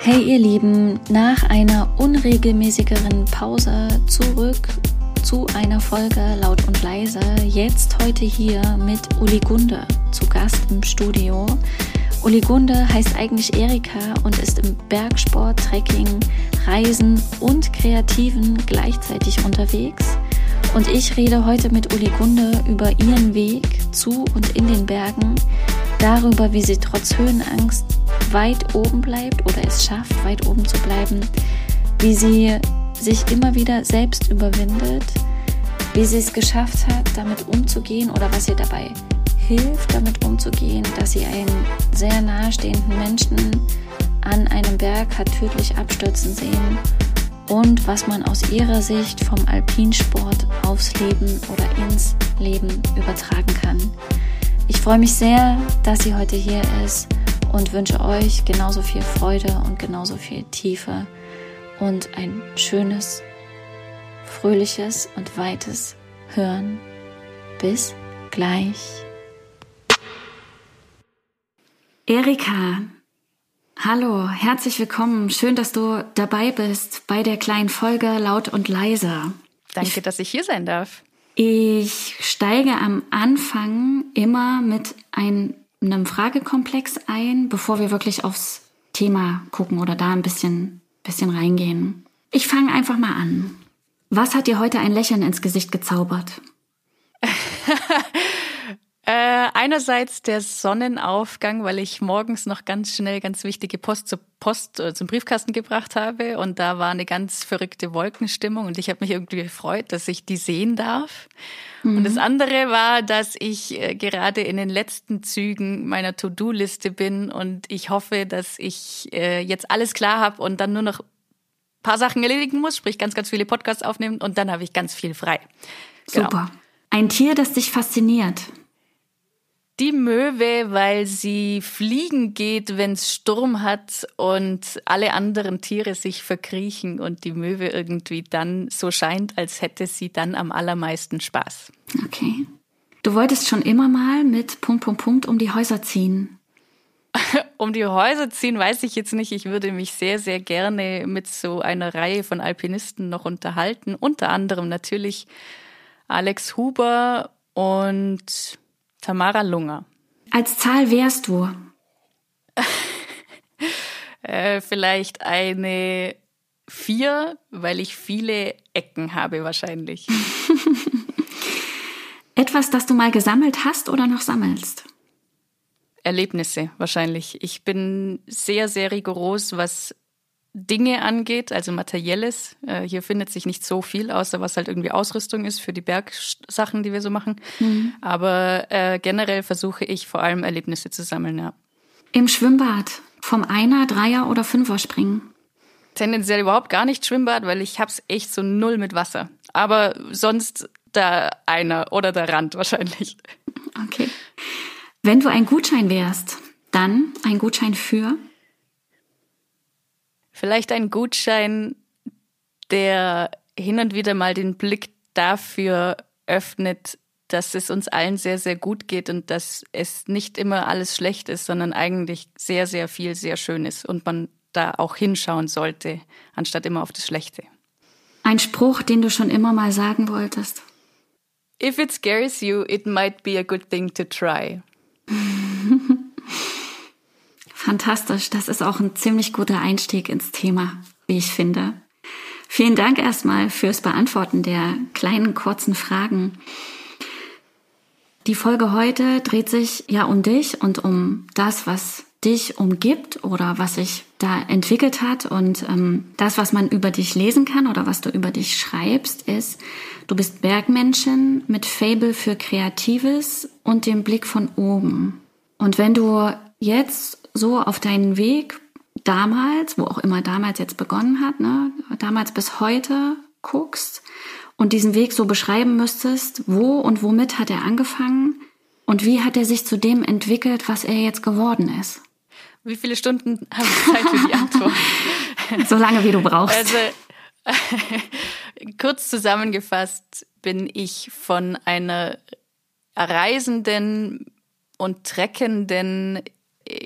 Hey ihr Lieben, nach einer unregelmäßigeren Pause zurück zu einer Folge laut und leise. Jetzt heute hier mit Uli Gunde zu Gast im Studio. Uli Gunde heißt eigentlich Erika und ist im Bergsport, Trekking, Reisen und Kreativen gleichzeitig unterwegs. Und ich rede heute mit Uli Gunde über ihren Weg zu und in den Bergen, darüber, wie sie trotz Höhenangst weit oben bleibt oder es schafft, weit oben zu bleiben, wie sie sich immer wieder selbst überwindet, wie sie es geschafft hat, damit umzugehen oder was ihr dabei hilft, damit umzugehen, dass sie einen sehr nahestehenden Menschen an einem Berg hat tödlich abstürzen sehen und was man aus ihrer Sicht vom Alpinsport aufs Leben oder ins Leben übertragen kann. Ich freue mich sehr, dass sie heute hier ist und wünsche euch genauso viel Freude und genauso viel Tiefe und ein schönes, fröhliches und weites Hören. Bis gleich. Erika, hallo, herzlich willkommen. Schön, dass du dabei bist bei der kleinen Folge Laut und Leise. Danke, ich, dass ich hier sein darf. Ich steige am Anfang immer mit ein, einem Fragekomplex ein, bevor wir wirklich aufs Thema gucken oder da ein bisschen, bisschen reingehen. Ich fange einfach mal an. Was hat dir heute ein Lächeln ins Gesicht gezaubert? Äh, einerseits der Sonnenaufgang, weil ich morgens noch ganz schnell ganz wichtige Post zur Post äh, zum Briefkasten gebracht habe und da war eine ganz verrückte Wolkenstimmung und ich habe mich irgendwie gefreut, dass ich die sehen darf. Mhm. Und das mhm. andere war, dass ich äh, gerade in den letzten Zügen meiner To-Do-Liste bin und ich hoffe, dass ich äh, jetzt alles klar habe und dann nur noch paar Sachen erledigen muss, sprich ganz, ganz viele Podcasts aufnehmen und dann habe ich ganz viel frei. Genau. Super. Ein Tier, das dich fasziniert. Die Möwe, weil sie fliegen geht, wenn es Sturm hat und alle anderen Tiere sich verkriechen und die Möwe irgendwie dann so scheint, als hätte sie dann am allermeisten Spaß. Okay. Du wolltest schon immer mal mit Punkt, Punkt, Punkt um die Häuser ziehen. um die Häuser ziehen, weiß ich jetzt nicht. Ich würde mich sehr, sehr gerne mit so einer Reihe von Alpinisten noch unterhalten. Unter anderem natürlich Alex Huber und Tamara Lunger. Als Zahl wärst du? äh, vielleicht eine vier, weil ich viele Ecken habe wahrscheinlich. Etwas, das du mal gesammelt hast oder noch sammelst? Erlebnisse wahrscheinlich. Ich bin sehr, sehr rigoros, was Dinge angeht, also materielles. Äh, hier findet sich nicht so viel, außer was halt irgendwie Ausrüstung ist für die Bergsachen, die wir so machen. Mhm. Aber äh, generell versuche ich vor allem Erlebnisse zu sammeln, ja. Im Schwimmbad vom Einer, Dreier oder Fünfer springen? Tendenziell überhaupt gar nicht Schwimmbad, weil ich hab's echt so null mit Wasser. Aber sonst der Einer oder der Rand wahrscheinlich. Okay. Wenn du ein Gutschein wärst, dann ein Gutschein für? Vielleicht ein Gutschein, der hin und wieder mal den Blick dafür öffnet, dass es uns allen sehr, sehr gut geht und dass es nicht immer alles schlecht ist, sondern eigentlich sehr, sehr viel sehr schön ist und man da auch hinschauen sollte, anstatt immer auf das Schlechte. Ein Spruch, den du schon immer mal sagen wolltest. If it scares you, it might be a good thing to try. Fantastisch. Das ist auch ein ziemlich guter Einstieg ins Thema, wie ich finde. Vielen Dank erstmal fürs Beantworten der kleinen kurzen Fragen. Die Folge heute dreht sich ja um dich und um das, was dich umgibt oder was sich da entwickelt hat. Und ähm, das, was man über dich lesen kann oder was du über dich schreibst, ist, du bist Bergmenschen mit Fable für Kreatives und dem Blick von oben. Und wenn du jetzt so auf deinen Weg damals, wo auch immer damals jetzt begonnen hat, ne, damals bis heute guckst und diesen Weg so beschreiben müsstest, wo und womit hat er angefangen und wie hat er sich zu dem entwickelt, was er jetzt geworden ist? Wie viele Stunden haben wir Zeit für die Antwort? so lange, wie du brauchst. Also, kurz zusammengefasst bin ich von einer reisenden und treckenden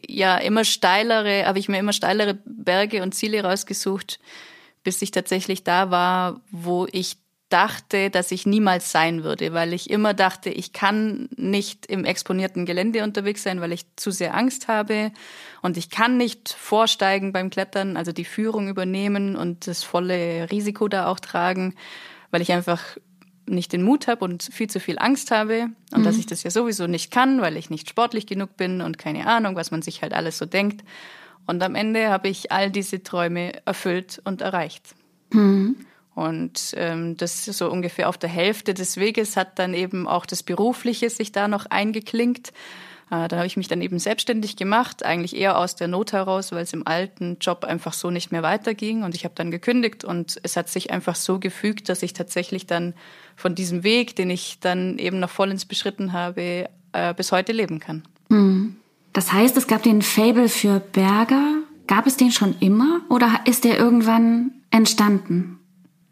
ja immer steilere, habe ich mir immer steilere Berge und Ziele rausgesucht, bis ich tatsächlich da war, wo ich dachte, dass ich niemals sein würde, weil ich immer dachte, ich kann nicht im exponierten Gelände unterwegs sein, weil ich zu sehr Angst habe und ich kann nicht vorsteigen beim Klettern, also die Führung übernehmen und das volle Risiko da auch tragen, weil ich einfach nicht den Mut habe und viel zu viel Angst habe und mhm. dass ich das ja sowieso nicht kann, weil ich nicht sportlich genug bin und keine Ahnung, was man sich halt alles so denkt. Und am Ende habe ich all diese Träume erfüllt und erreicht. Mhm. Und ähm, das so ungefähr auf der Hälfte des Weges hat dann eben auch das Berufliche sich da noch eingeklinkt. Äh, da habe ich mich dann eben selbstständig gemacht, eigentlich eher aus der Not heraus, weil es im alten Job einfach so nicht mehr weiterging. Und ich habe dann gekündigt und es hat sich einfach so gefügt, dass ich tatsächlich dann von diesem Weg, den ich dann eben noch vollends beschritten habe, äh, bis heute leben kann. Hm. Das heißt, es gab den Fable für Berger. Gab es den schon immer oder ist der irgendwann entstanden?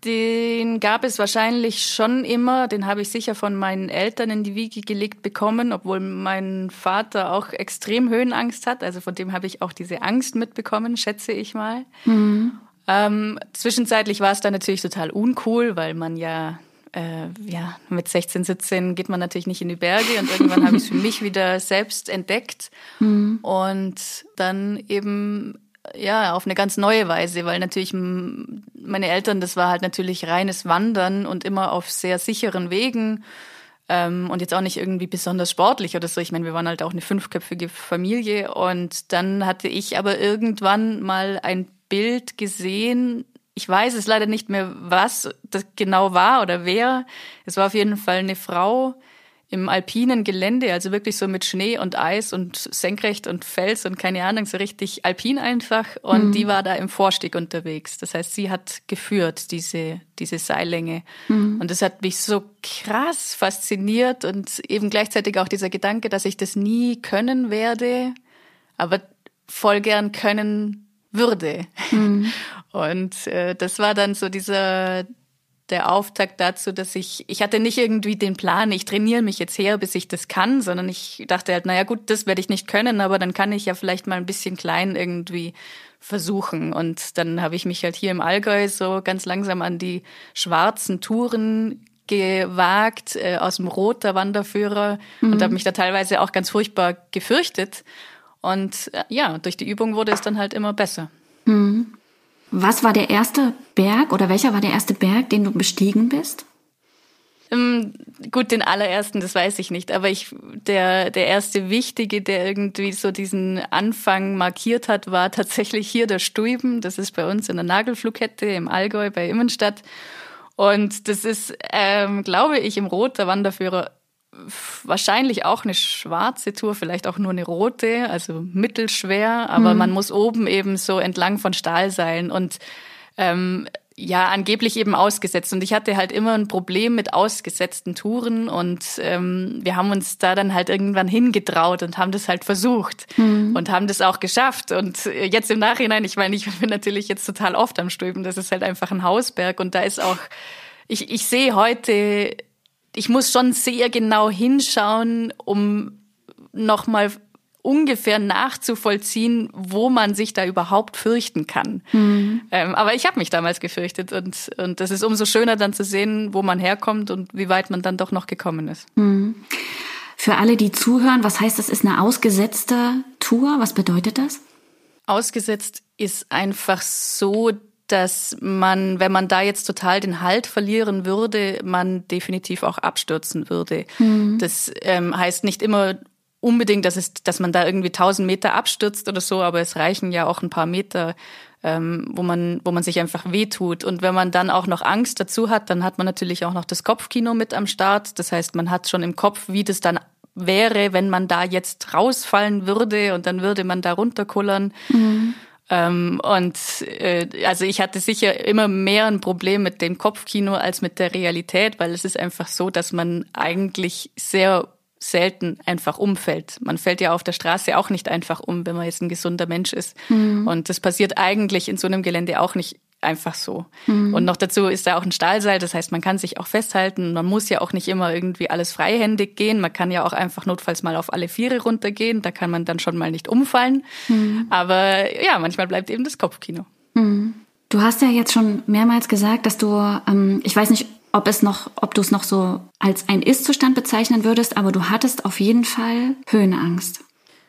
Den gab es wahrscheinlich schon immer. Den habe ich sicher von meinen Eltern in die Wiege gelegt bekommen, obwohl mein Vater auch extrem Höhenangst hat. Also von dem habe ich auch diese Angst mitbekommen, schätze ich mal. Mhm. Ähm, zwischenzeitlich war es dann natürlich total uncool, weil man ja äh, ja, mit 16, 17 geht man natürlich nicht in die Berge und irgendwann habe ich es für mich wieder selbst entdeckt mhm. und dann eben ja, auf eine ganz neue Weise, weil natürlich meine Eltern, das war halt natürlich reines Wandern und immer auf sehr sicheren Wegen ähm, und jetzt auch nicht irgendwie besonders sportlich oder so. Ich meine, wir waren halt auch eine fünfköpfige Familie und dann hatte ich aber irgendwann mal ein Bild gesehen. Ich weiß es leider nicht mehr, was das genau war oder wer. Es war auf jeden Fall eine Frau, im alpinen Gelände, also wirklich so mit Schnee und Eis und senkrecht und Fels und keine Ahnung, so richtig alpin einfach. Und mhm. die war da im Vorstieg unterwegs. Das heißt, sie hat geführt, diese, diese Seillänge. Mhm. Und das hat mich so krass fasziniert und eben gleichzeitig auch dieser Gedanke, dass ich das nie können werde, aber voll gern können würde. Mhm. Und äh, das war dann so dieser der Auftakt dazu, dass ich, ich hatte nicht irgendwie den Plan, ich trainiere mich jetzt her, bis ich das kann, sondern ich dachte halt, naja gut, das werde ich nicht können, aber dann kann ich ja vielleicht mal ein bisschen klein irgendwie versuchen. Und dann habe ich mich halt hier im Allgäu so ganz langsam an die schwarzen Touren gewagt, äh, aus dem Rot der Wanderführer mhm. und habe mich da teilweise auch ganz furchtbar gefürchtet. Und äh, ja, durch die Übung wurde es dann halt immer besser. Mhm. Was war der erste Berg oder welcher war der erste Berg, den du bestiegen bist? Ähm, gut, den allerersten, das weiß ich nicht, aber ich, der, der erste wichtige, der irgendwie so diesen Anfang markiert hat, war tatsächlich hier der Stuiben. Das ist bei uns in der Nagelflugkette im Allgäu bei Immenstadt. Und das ist, ähm, glaube ich, im Rot der Wanderführer wahrscheinlich auch eine schwarze Tour, vielleicht auch nur eine rote, also mittelschwer, aber mhm. man muss oben eben so entlang von Stahlseilen und ähm, ja, angeblich eben ausgesetzt. Und ich hatte halt immer ein Problem mit ausgesetzten Touren und ähm, wir haben uns da dann halt irgendwann hingetraut und haben das halt versucht mhm. und haben das auch geschafft. Und jetzt im Nachhinein, ich meine, ich bin natürlich jetzt total oft am Ströben, das ist halt einfach ein Hausberg und da ist auch, ich, ich sehe heute ich muss schon sehr genau hinschauen, um nochmal ungefähr nachzuvollziehen, wo man sich da überhaupt fürchten kann. Mhm. Ähm, aber ich habe mich damals gefürchtet und, und das ist umso schöner dann zu sehen, wo man herkommt und wie weit man dann doch noch gekommen ist. Mhm. Für alle, die zuhören, was heißt das, ist eine ausgesetzte Tour? Was bedeutet das? Ausgesetzt ist einfach so, dass man, wenn man da jetzt total den Halt verlieren würde, man definitiv auch abstürzen würde. Mhm. Das ähm, heißt nicht immer unbedingt, dass, es, dass man da irgendwie tausend Meter abstürzt oder so, aber es reichen ja auch ein paar Meter, ähm, wo, man, wo man sich einfach wehtut. Und wenn man dann auch noch Angst dazu hat, dann hat man natürlich auch noch das Kopfkino mit am Start. Das heißt, man hat schon im Kopf, wie das dann wäre, wenn man da jetzt rausfallen würde und dann würde man da runterkullern. Mhm. Ähm, und äh, also ich hatte sicher immer mehr ein Problem mit dem Kopfkino als mit der Realität, weil es ist einfach so, dass man eigentlich sehr selten einfach umfällt. Man fällt ja auf der Straße auch nicht einfach um, wenn man jetzt ein gesunder Mensch ist. Mhm. Und das passiert eigentlich in so einem Gelände auch nicht einfach so. Mhm. Und noch dazu ist da auch ein Stahlseil, das heißt, man kann sich auch festhalten. Man muss ja auch nicht immer irgendwie alles freihändig gehen. Man kann ja auch einfach notfalls mal auf alle Viere runtergehen. Da kann man dann schon mal nicht umfallen. Mhm. Aber ja, manchmal bleibt eben das Kopfkino. Mhm. Du hast ja jetzt schon mehrmals gesagt, dass du, ähm, ich weiß nicht, ob es noch, ob du es noch so als ein Ist-Zustand bezeichnen würdest, aber du hattest auf jeden Fall Höhenangst.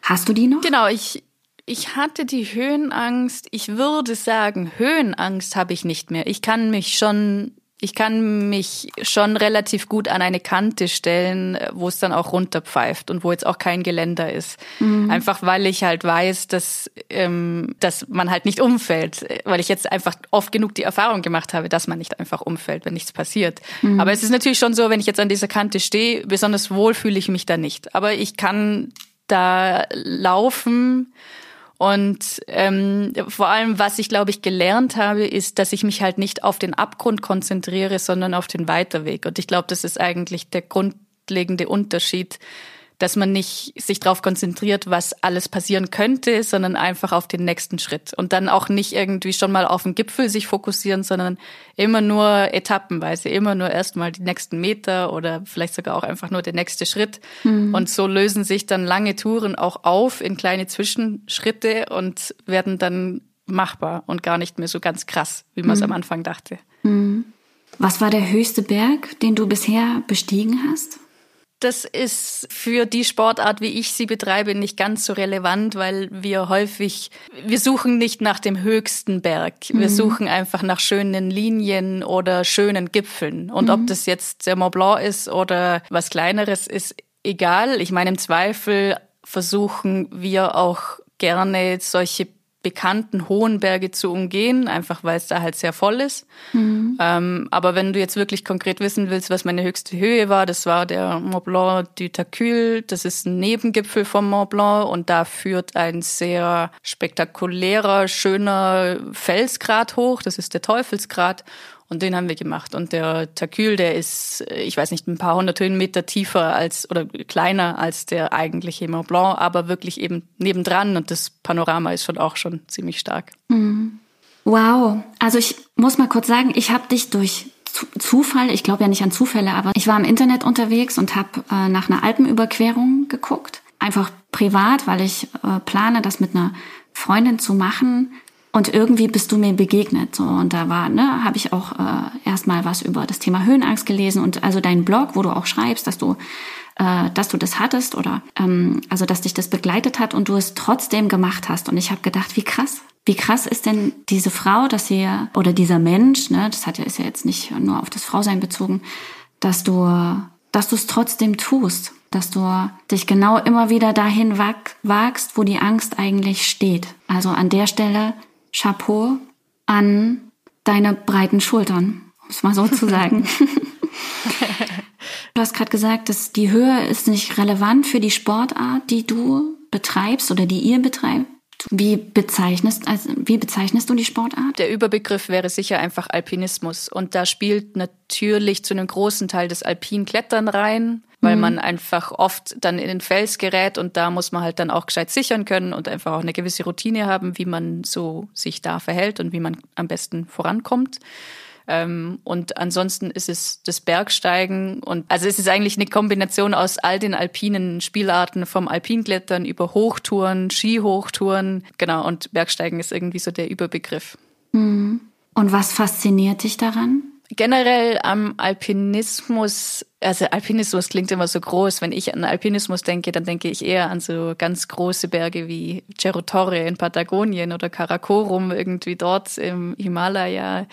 Hast du die noch? Genau, ich, ich hatte die Höhenangst. Ich würde sagen, Höhenangst habe ich nicht mehr. Ich kann mich schon ich kann mich schon relativ gut an eine Kante stellen, wo es dann auch runterpfeift und wo jetzt auch kein Geländer ist. Mhm. Einfach weil ich halt weiß, dass, ähm, dass man halt nicht umfällt. Weil ich jetzt einfach oft genug die Erfahrung gemacht habe, dass man nicht einfach umfällt, wenn nichts passiert. Mhm. Aber es ist natürlich schon so, wenn ich jetzt an dieser Kante stehe, besonders wohl fühle ich mich da nicht. Aber ich kann da laufen und ähm, vor allem, was ich, glaube ich, gelernt habe, ist, dass ich mich halt nicht auf den Abgrund konzentriere, sondern auf den Weiterweg. Und ich glaube, das ist eigentlich der grundlegende Unterschied dass man nicht sich darauf konzentriert, was alles passieren könnte, sondern einfach auf den nächsten Schritt. Und dann auch nicht irgendwie schon mal auf den Gipfel sich fokussieren, sondern immer nur etappenweise, immer nur erstmal die nächsten Meter oder vielleicht sogar auch einfach nur der nächste Schritt. Mhm. Und so lösen sich dann lange Touren auch auf in kleine Zwischenschritte und werden dann machbar und gar nicht mehr so ganz krass, wie man es mhm. am Anfang dachte. Mhm. Was war der höchste Berg, den du bisher bestiegen hast? Das ist für die Sportart, wie ich sie betreibe, nicht ganz so relevant, weil wir häufig, wir suchen nicht nach dem höchsten Berg. Wir mhm. suchen einfach nach schönen Linien oder schönen Gipfeln. Und mhm. ob das jetzt der Mont Blanc ist oder was kleineres, ist egal. Ich meine, im Zweifel versuchen wir auch gerne solche bekannten hohen Berge zu umgehen, einfach weil es da halt sehr voll ist. Mhm. Ähm, aber wenn du jetzt wirklich konkret wissen willst, was meine höchste Höhe war, das war der Mont Blanc du Tacul. Das ist ein Nebengipfel vom Mont Blanc und da führt ein sehr spektakulärer, schöner Felsgrat hoch. Das ist der Teufelsgrat. Und den haben wir gemacht. Und der Takül, der ist, ich weiß nicht, ein paar hundert Höhenmeter tiefer als oder kleiner als der eigentliche Mont Blanc, aber wirklich eben nebendran. Und das Panorama ist schon auch schon ziemlich stark. Mhm. Wow. Also ich muss mal kurz sagen, ich habe dich durch Zufall, ich glaube ja nicht an Zufälle, aber ich war im Internet unterwegs und habe äh, nach einer Alpenüberquerung geguckt. Einfach privat, weil ich äh, plane, das mit einer Freundin zu machen. Und irgendwie bist du mir begegnet. So, und da war, ne, habe ich auch äh, erstmal was über das Thema Höhenangst gelesen und also dein Blog, wo du auch schreibst, dass du, äh, dass du das hattest oder ähm, also dass dich das begleitet hat und du es trotzdem gemacht hast. Und ich habe gedacht, wie krass. Wie krass ist denn diese Frau, dass sie oder dieser Mensch, ne, das hat ja ist ja jetzt nicht nur auf das Frausein bezogen, dass du, dass du es trotzdem tust, dass du dich genau immer wieder dahin wagst, wo die Angst eigentlich steht. Also an der Stelle Chapeau an deine breiten Schultern, um es mal so zu sagen. du hast gerade gesagt, dass die Höhe ist nicht relevant für die Sportart, die du betreibst oder die ihr betreibt. Wie bezeichnest, also wie bezeichnest du die Sportart? Der Überbegriff wäre sicher einfach Alpinismus. Und da spielt natürlich zu einem großen Teil das Alpinklettern rein weil mhm. man einfach oft dann in den Fels gerät und da muss man halt dann auch gescheit sichern können und einfach auch eine gewisse Routine haben, wie man so sich da verhält und wie man am besten vorankommt. Ähm, und ansonsten ist es das Bergsteigen und also es ist eigentlich eine Kombination aus all den alpinen Spielarten vom Alpinklettern über Hochtouren, Skihochtouren, genau und Bergsteigen ist irgendwie so der Überbegriff. Mhm. Und was fasziniert dich daran? Generell am Alpinismus, also Alpinismus klingt immer so groß. Wenn ich an Alpinismus denke, dann denke ich eher an so ganz große Berge wie Cerro Torre in Patagonien oder Karakorum irgendwie dort im Himalaya.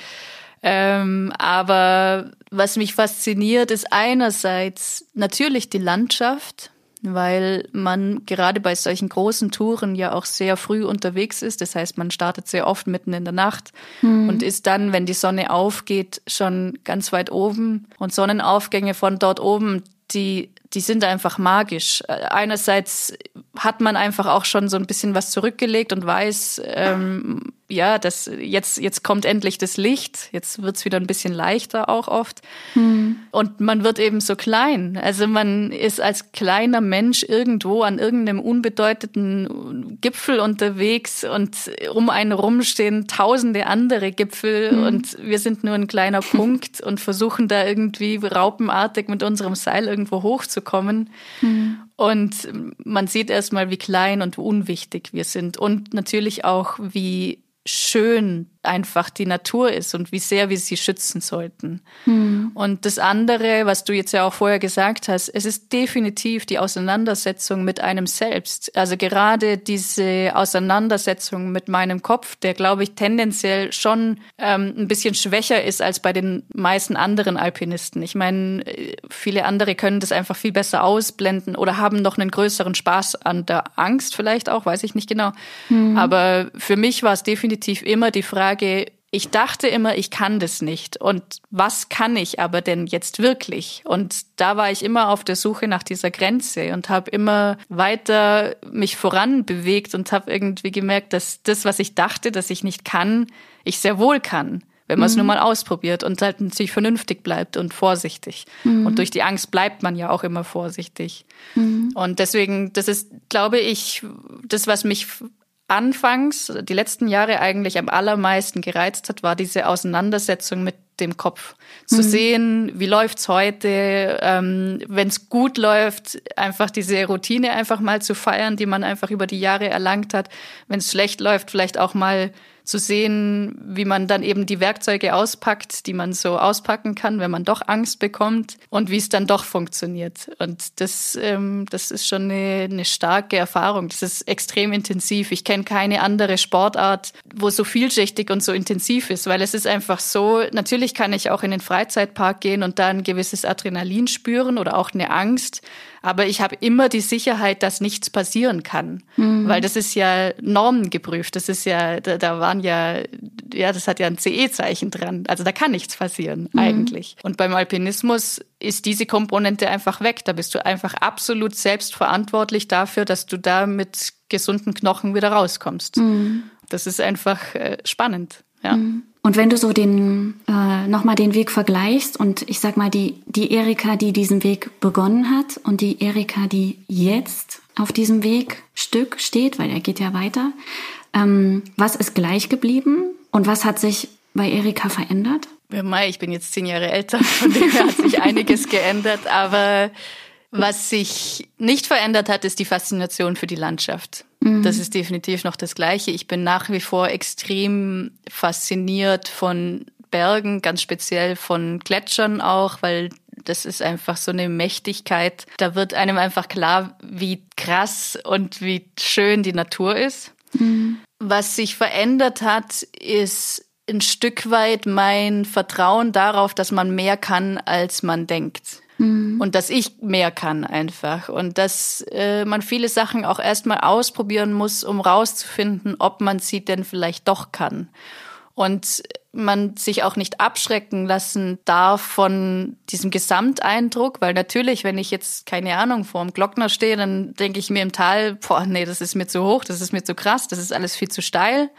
Ähm, aber was mich fasziniert, ist einerseits natürlich die Landschaft weil man gerade bei solchen großen Touren ja auch sehr früh unterwegs ist. Das heißt, man startet sehr oft mitten in der Nacht mhm. und ist dann, wenn die Sonne aufgeht, schon ganz weit oben. Und Sonnenaufgänge von dort oben, die die sind einfach magisch. Einerseits hat man einfach auch schon so ein bisschen was zurückgelegt und weiß, ähm, ja, das jetzt jetzt kommt endlich das Licht, jetzt wird's wieder ein bisschen leichter auch oft. Hm. Und man wird eben so klein. Also man ist als kleiner Mensch irgendwo an irgendeinem unbedeutenden Gipfel unterwegs und um einen rum stehen tausende andere Gipfel hm. und wir sind nur ein kleiner Punkt und versuchen da irgendwie raupenartig mit unserem Seil irgendwo hochzukommen. Hm. Und man sieht erstmal, wie klein und unwichtig wir sind und natürlich auch, wie schön einfach die Natur ist und wie sehr wir sie schützen sollten. Hm. Und das andere, was du jetzt ja auch vorher gesagt hast, es ist definitiv die Auseinandersetzung mit einem selbst. Also gerade diese Auseinandersetzung mit meinem Kopf, der glaube ich tendenziell schon ähm, ein bisschen schwächer ist als bei den meisten anderen Alpinisten. Ich meine, viele andere können das einfach viel besser ausblenden oder haben noch einen größeren Spaß an der Angst vielleicht auch, weiß ich nicht genau. Hm. Aber für mich war es definitiv immer die Frage, Frage, ich dachte immer, ich kann das nicht. Und was kann ich aber denn jetzt wirklich? Und da war ich immer auf der Suche nach dieser Grenze und habe immer weiter mich voran bewegt und habe irgendwie gemerkt, dass das, was ich dachte, dass ich nicht kann, ich sehr wohl kann wenn man es mhm. nur mal ausprobiert und halt natürlich vernünftig bleibt und vorsichtig. Mhm. Und durch die Angst bleibt man ja auch immer vorsichtig. Mhm. Und deswegen, das ist, glaube ich, das, was mich anfangs, die letzten Jahre eigentlich am allermeisten gereizt hat, war diese Auseinandersetzung mit dem Kopf. Zu mhm. sehen, wie läuft's heute, ähm, wenn es gut läuft, einfach diese Routine einfach mal zu feiern, die man einfach über die Jahre erlangt hat. Wenn es schlecht läuft, vielleicht auch mal zu sehen, wie man dann eben die Werkzeuge auspackt, die man so auspacken kann, wenn man doch Angst bekommt und wie es dann doch funktioniert. Und das, ähm, das ist schon eine, eine starke Erfahrung. Das ist extrem intensiv. Ich kenne keine andere Sportart, wo so vielschichtig und so intensiv ist, weil es ist einfach so, natürlich kann ich auch in den Freizeitpark gehen und da ein gewisses Adrenalin spüren oder auch eine Angst. Aber ich habe immer die Sicherheit, dass nichts passieren kann. Mhm. Weil das ist ja normengeprüft. Das ist ja, da, da waren ja, ja, das hat ja ein CE-Zeichen dran. Also da kann nichts passieren, mhm. eigentlich. Und beim Alpinismus ist diese Komponente einfach weg. Da bist du einfach absolut selbstverantwortlich dafür, dass du da mit gesunden Knochen wieder rauskommst. Mhm. Das ist einfach äh, spannend. Ja. Und wenn du so den äh, nochmal den Weg vergleichst und ich sag mal die die Erika, die diesen Weg begonnen hat und die Erika, die jetzt auf diesem Weg Stück steht, weil er geht ja weiter, ähm, was ist gleich geblieben und was hat sich bei Erika verändert? Ich bin jetzt zehn Jahre älter, von dem her hat sich einiges geändert, aber was sich nicht verändert hat, ist die Faszination für die Landschaft. Mhm. Das ist definitiv noch das Gleiche. Ich bin nach wie vor extrem fasziniert von Bergen, ganz speziell von Gletschern auch, weil das ist einfach so eine Mächtigkeit. Da wird einem einfach klar, wie krass und wie schön die Natur ist. Mhm. Was sich verändert hat, ist ein Stück weit mein Vertrauen darauf, dass man mehr kann, als man denkt. Mhm. Und dass ich mehr kann einfach. Und dass äh, man viele Sachen auch erstmal ausprobieren muss, um rauszufinden, ob man sie denn vielleicht doch kann. Und man sich auch nicht abschrecken lassen darf von diesem Gesamteindruck, weil natürlich, wenn ich jetzt, keine Ahnung, vor dem Glockner stehe, dann denke ich mir im Tal, boah, nee, das ist mir zu hoch, das ist mir zu krass, das ist alles viel zu steil.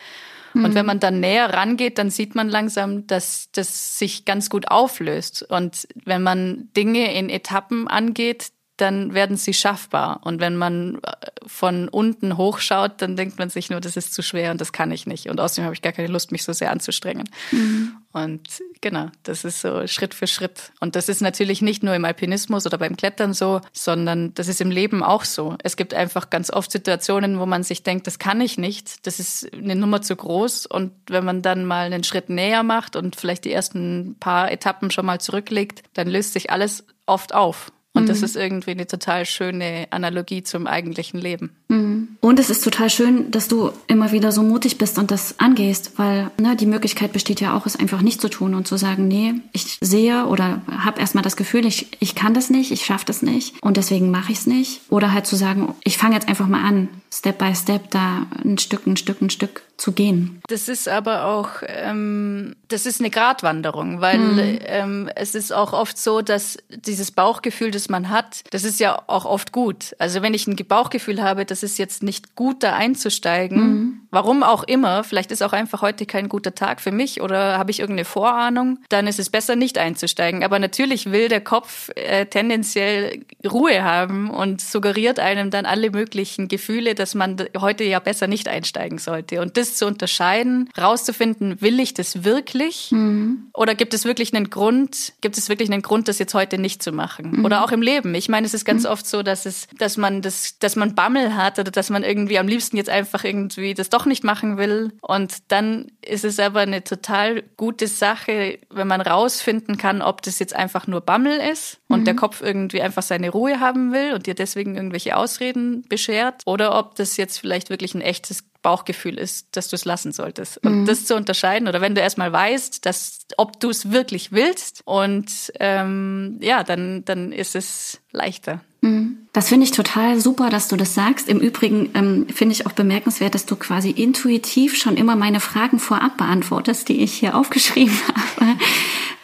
Mhm. Und wenn man dann näher rangeht, dann sieht man langsam, dass das sich ganz gut auflöst. Und wenn man Dinge in Etappen angeht, dann werden sie schaffbar. Und wenn man äh, von unten hochschaut, dann denkt man sich nur, das ist zu schwer und das kann ich nicht. Und außerdem habe ich gar keine Lust, mich so sehr anzustrengen. Mhm. Und genau, das ist so Schritt für Schritt. Und das ist natürlich nicht nur im Alpinismus oder beim Klettern so, sondern das ist im Leben auch so. Es gibt einfach ganz oft Situationen, wo man sich denkt, das kann ich nicht, das ist eine Nummer zu groß. Und wenn man dann mal einen Schritt näher macht und vielleicht die ersten paar Etappen schon mal zurücklegt, dann löst sich alles oft auf. Und mhm. das ist irgendwie eine total schöne Analogie zum eigentlichen Leben. Mhm. Und es ist total schön, dass du immer wieder so mutig bist und das angehst, weil ne, die Möglichkeit besteht ja auch, es einfach nicht zu tun und zu sagen, nee, ich sehe oder habe erstmal das Gefühl, ich, ich kann das nicht, ich schaffe das nicht und deswegen mache ich es nicht. Oder halt zu sagen, ich fange jetzt einfach mal an, Step by Step da ein Stück, ein Stück, ein Stück zu gehen. Das ist aber auch, ähm, das ist eine Gratwanderung, weil mhm. ähm, es ist auch oft so, dass dieses Bauchgefühl, das man hat, das ist ja auch oft gut. Also wenn ich ein Bauchgefühl habe, das ist jetzt nicht gut, da einzusteigen, mhm. warum auch immer, vielleicht ist auch einfach heute kein guter Tag für mich oder habe ich irgendeine Vorahnung, dann ist es besser nicht einzusteigen. Aber natürlich will der Kopf äh, tendenziell Ruhe haben und suggeriert einem dann alle möglichen Gefühle, dass man heute ja besser nicht einsteigen sollte. Und das das zu unterscheiden, rauszufinden, will ich das wirklich? Mhm. Oder gibt es wirklich einen Grund, gibt es wirklich einen Grund, das jetzt heute nicht zu machen? Mhm. Oder auch im Leben. Ich meine, es ist ganz mhm. oft so, dass es, dass man das, dass man Bammel hat oder dass man irgendwie am liebsten jetzt einfach irgendwie das doch nicht machen will. Und dann ist es aber eine total gute Sache, wenn man rausfinden kann, ob das jetzt einfach nur Bammel ist und der mhm. Kopf irgendwie einfach seine Ruhe haben will und dir deswegen irgendwelche Ausreden beschert oder ob das jetzt vielleicht wirklich ein echtes Bauchgefühl ist, dass du es lassen solltest. Und mhm. das zu unterscheiden oder wenn du erstmal weißt, dass ob du es wirklich willst und ähm, ja, dann dann ist es leichter. Mhm. Das finde ich total super, dass du das sagst. Im Übrigen ähm, finde ich auch bemerkenswert, dass du quasi intuitiv schon immer meine Fragen vorab beantwortest, die ich hier aufgeschrieben habe.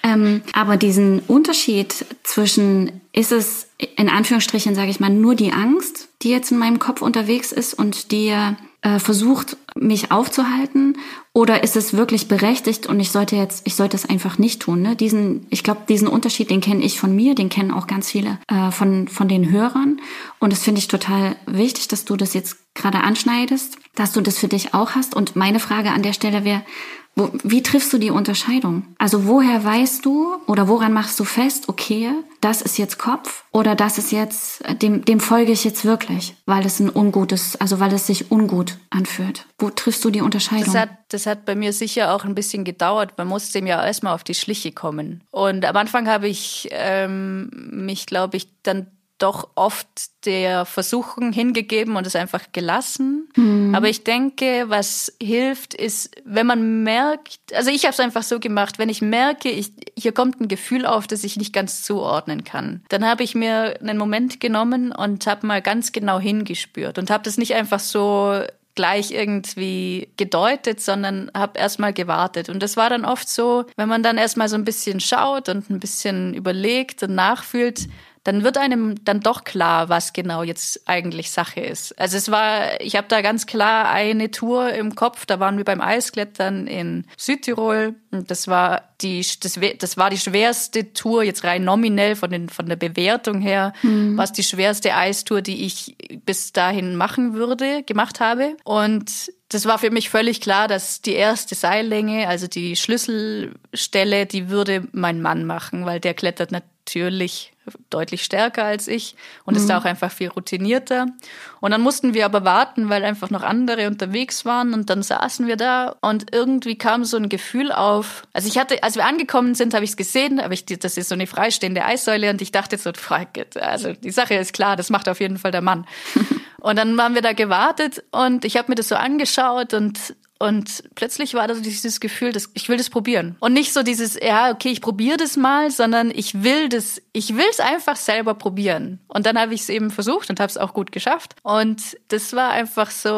ähm, aber diesen Unterschied zwischen, ist es in Anführungsstrichen, sage ich mal, nur die Angst, die jetzt in meinem Kopf unterwegs ist und die äh, versucht, mich aufzuhalten? Oder ist es wirklich berechtigt und ich sollte jetzt, ich sollte es einfach nicht tun? Ne? Diesen, ich glaube, diesen Unterschied, den kenne ich von mir, den kennen auch ganz viele äh, von, von den Hörern. Und das finde ich total wichtig, dass du das jetzt gerade anschneidest, dass du das für dich auch hast. Und meine Frage an der Stelle wäre, wo, wie triffst du die Unterscheidung? Also woher weißt du oder woran machst du fest, okay, das ist jetzt Kopf oder das ist jetzt, dem, dem folge ich jetzt wirklich, weil es ein ungutes, also weil es sich ungut anfühlt. Wo triffst du die Unterscheidung? Das hat, das hat bei mir sicher auch ein bisschen gedauert. Man muss dem ja erstmal auf die Schliche kommen. Und am Anfang habe ich ähm, mich, glaube ich, dann doch oft der Versuchung hingegeben und es einfach gelassen. Mhm. Aber ich denke, was hilft, ist, wenn man merkt, also ich habe es einfach so gemacht, wenn ich merke, ich, hier kommt ein Gefühl auf, das ich nicht ganz zuordnen kann, dann habe ich mir einen Moment genommen und habe mal ganz genau hingespürt und habe das nicht einfach so gleich irgendwie gedeutet, sondern habe erstmal gewartet. Und das war dann oft so, wenn man dann erstmal so ein bisschen schaut und ein bisschen überlegt und nachfühlt, dann wird einem dann doch klar, was genau jetzt eigentlich Sache ist. Also es war, ich habe da ganz klar eine Tour im Kopf, da waren wir beim Eisklettern in Südtirol und das war die das, das war die schwerste Tour jetzt rein nominell von den von der Bewertung her, mhm. was die schwerste Eistour, die ich bis dahin machen würde, gemacht habe und das war für mich völlig klar, dass die erste Seillänge, also die Schlüsselstelle, die würde mein Mann machen, weil der klettert natürlich deutlich stärker als ich und mhm. ist da auch einfach viel routinierter. Und dann mussten wir aber warten, weil einfach noch andere unterwegs waren und dann saßen wir da und irgendwie kam so ein Gefühl auf. Also ich hatte, als wir angekommen sind, habe ich es gesehen, aber ich, das ist so eine freistehende Eissäule und ich dachte so, also die Sache ist klar, das macht auf jeden Fall der Mann. und dann haben wir da gewartet und ich habe mir das so angeschaut und und plötzlich war da so dieses Gefühl, dass ich will das probieren. Und nicht so dieses, ja, okay, ich probiere das mal, sondern ich will das, ich will es einfach selber probieren. Und dann habe ich es eben versucht und habe es auch gut geschafft. Und das war einfach so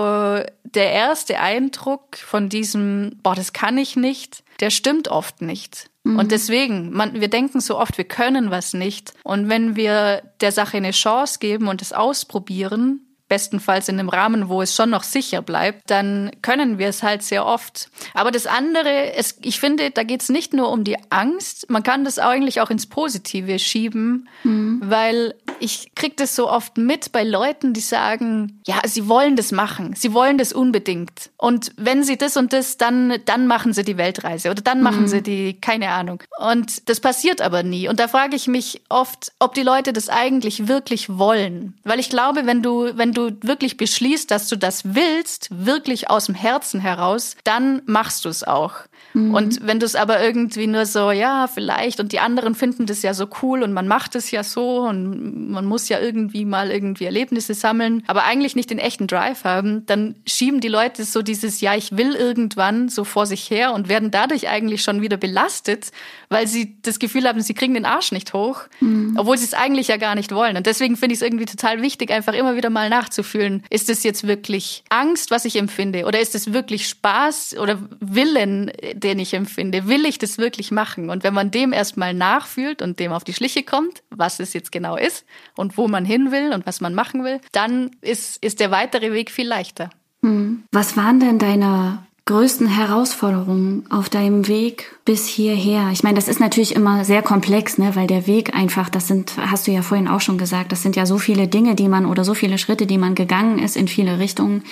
der erste Eindruck von diesem, boah, das kann ich nicht. Der stimmt oft nicht. Mhm. Und deswegen, man, wir denken so oft, wir können was nicht. Und wenn wir der Sache eine Chance geben und es ausprobieren, bestenfalls in einem Rahmen, wo es schon noch sicher bleibt, dann können wir es halt sehr oft. Aber das andere, es, ich finde, da geht es nicht nur um die Angst, man kann das eigentlich auch ins Positive schieben, mhm. weil ich kriege das so oft mit bei Leuten, die sagen, ja, sie wollen das machen, sie wollen das unbedingt. Und wenn sie das und das, dann, dann machen sie die Weltreise oder dann machen mhm. sie die, keine Ahnung. Und das passiert aber nie. Und da frage ich mich oft, ob die Leute das eigentlich wirklich wollen. Weil ich glaube, wenn du, wenn du wirklich beschließt, dass du das willst, wirklich aus dem Herzen heraus, dann machst du es auch. Mhm. Und wenn du es aber irgendwie nur so, ja, vielleicht, und die anderen finden das ja so cool und man macht es ja so und man muss ja irgendwie mal irgendwie Erlebnisse sammeln, aber eigentlich nicht den echten Drive haben, dann schieben die Leute so dieses, ja, ich will irgendwann so vor sich her und werden dadurch eigentlich schon wieder belastet, weil sie das Gefühl haben, sie kriegen den Arsch nicht hoch, mhm. obwohl sie es eigentlich ja gar nicht wollen. Und deswegen finde ich es irgendwie total wichtig, einfach immer wieder mal nachzufühlen, ist es jetzt wirklich Angst, was ich empfinde, oder ist es wirklich Spaß oder Willen, den ich empfinde? Will ich das wirklich machen? Und wenn man dem erstmal nachfühlt und dem auf die Schliche kommt, was es jetzt genau ist und wo man hin will und was man machen will, dann ist, ist der weitere Weg viel leichter. Hm. Was waren denn deine größten Herausforderungen auf deinem Weg bis hierher? Ich meine, das ist natürlich immer sehr komplex, ne, weil der Weg einfach, das sind, hast du ja vorhin auch schon gesagt, das sind ja so viele Dinge, die man oder so viele Schritte, die man gegangen ist in viele Richtungen.